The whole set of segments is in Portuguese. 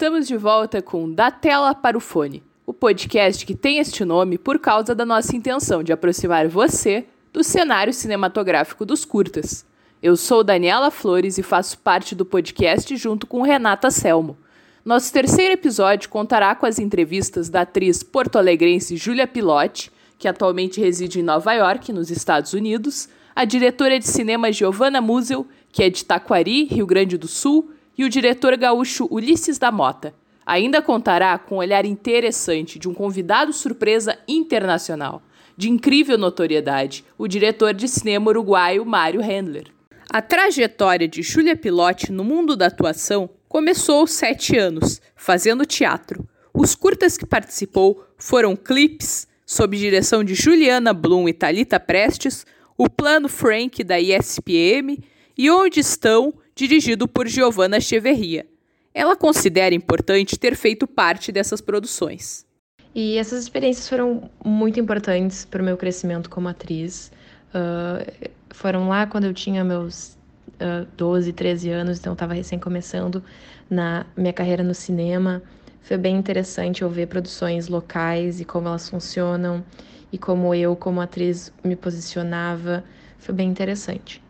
Estamos de volta com Da Tela para o Fone, o podcast que tem este nome por causa da nossa intenção de aproximar você do cenário cinematográfico dos curtas. Eu sou Daniela Flores e faço parte do podcast junto com Renata Selmo. Nosso terceiro episódio contará com as entrevistas da atriz porto-alegrense Júlia Pilotti, que atualmente reside em Nova York, nos Estados Unidos, a diretora de cinema Giovanna Musel, que é de Taquari, Rio Grande do Sul, e o diretor gaúcho Ulisses da Mota. Ainda contará com um olhar interessante de um convidado surpresa internacional, de incrível notoriedade, o diretor de cinema uruguaio Mário Handler. A trajetória de Júlia Pilotti no mundo da atuação começou aos sete anos, fazendo teatro. Os curtas que participou foram clipes, sob direção de Juliana Blum e Talita Prestes, o Plano Frank da ISPM e Onde Estão, dirigido por Giovanna Cheverria. Ela considera importante ter feito parte dessas produções. E essas experiências foram muito importantes para o meu crescimento como atriz. Uh, foram lá quando eu tinha meus uh, 12, 13 anos, então estava recém começando na minha carreira no cinema. Foi bem interessante eu ver produções locais e como elas funcionam e como eu, como atriz, me posicionava. Foi bem interessante.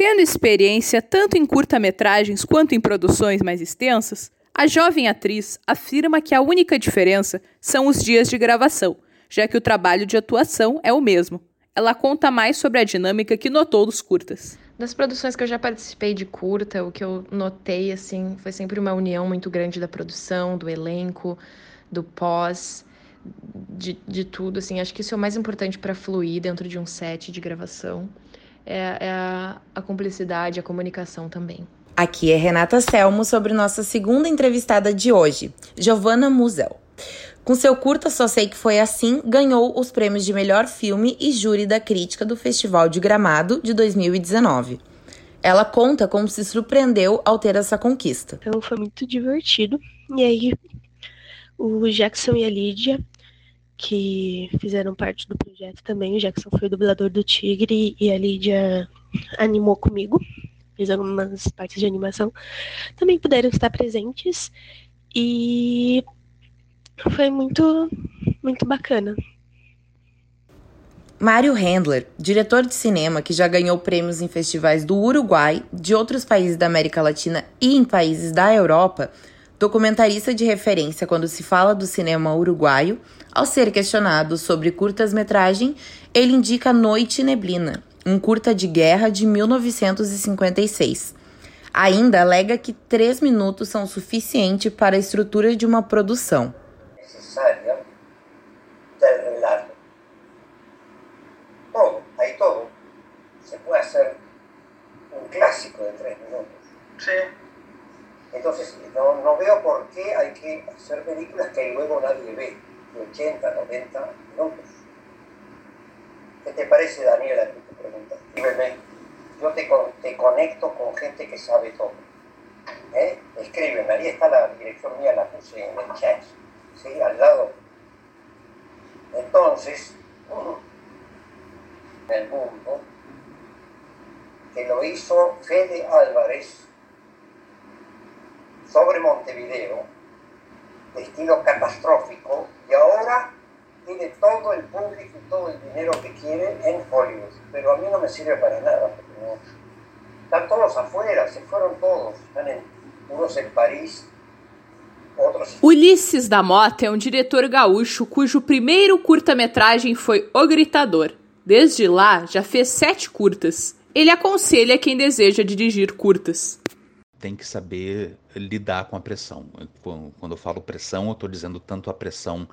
Tendo experiência tanto em curta-metragens quanto em produções mais extensas, a jovem atriz afirma que a única diferença são os dias de gravação, já que o trabalho de atuação é o mesmo. Ela conta mais sobre a dinâmica que notou dos curtas. Das produções que eu já participei de curta, o que eu notei assim foi sempre uma união muito grande da produção, do elenco, do pós, de, de tudo. Assim, acho que isso é o mais importante para fluir dentro de um set de gravação. É, é a, a cumplicidade, a comunicação também. Aqui é Renata Selmo sobre nossa segunda entrevistada de hoje, Giovanna Musel. Com seu curta Só Sei Que Foi Assim, ganhou os prêmios de melhor filme e júri da crítica do Festival de Gramado de 2019. Ela conta como se surpreendeu ao ter essa conquista. Então foi muito divertido. E aí, o Jackson e a Lídia, que fizeram parte do projeto também, o Jackson foi o dublador do Tigre e a Lídia animou comigo, fez algumas partes de animação, também puderam estar presentes. E foi muito, muito bacana. Mário Handler, diretor de cinema que já ganhou prêmios em festivais do Uruguai, de outros países da América Latina e em países da Europa, documentarista de referência quando se fala do cinema uruguaio, ao ser questionado sobre curtas-metragem, ele indica Noite e Neblina, um curta de guerra de 1956. Ainda alega que três minutos são suficiente para a estrutura de uma produção. clásico Entonces, no, no, veo por qué hay que hacer películas que luego nadie ve, de 80, 90 minutos. ¿Qué te parece, Daniela, que te pregunta? Escríbeme. Yo te, te conecto con gente que sabe todo. ¿Eh? Escríbeme, ahí está la dirección mía, la puse en el chat, ¿sí? Al lado. Entonces, en el mundo, que lo hizo Fede Álvarez sobre Montevideo, de estilo catastrófico, y ahora tiene todo el público y todo el dinero que quiere en Hollywood. Pero a mí no me sirve para nada, no, están todos afuera, se fueron todos, están en, unos en París, outros... Ulisses da Mota é um diretor gaúcho cujo primeiro curta-metragem foi O Gritador. Desde lá, já fez sete curtas. Ele aconselha quem deseja dirigir curtas. Tem que saber lidar com a pressão. Quando eu falo pressão, eu estou dizendo tanto a pressão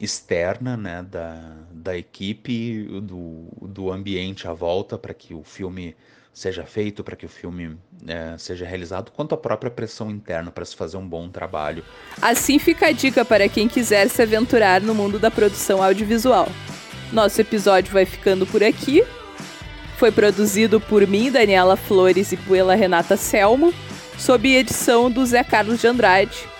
externa né, da, da equipe, do, do ambiente à volta para que o filme seja feito, para que o filme é, seja realizado, quanto a própria pressão interna para se fazer um bom trabalho. Assim fica a dica para quem quiser se aventurar no mundo da produção audiovisual. Nosso episódio vai ficando por aqui. Foi produzido por mim, Daniela Flores, e pela Renata Selmo, sob edição do Zé Carlos de Andrade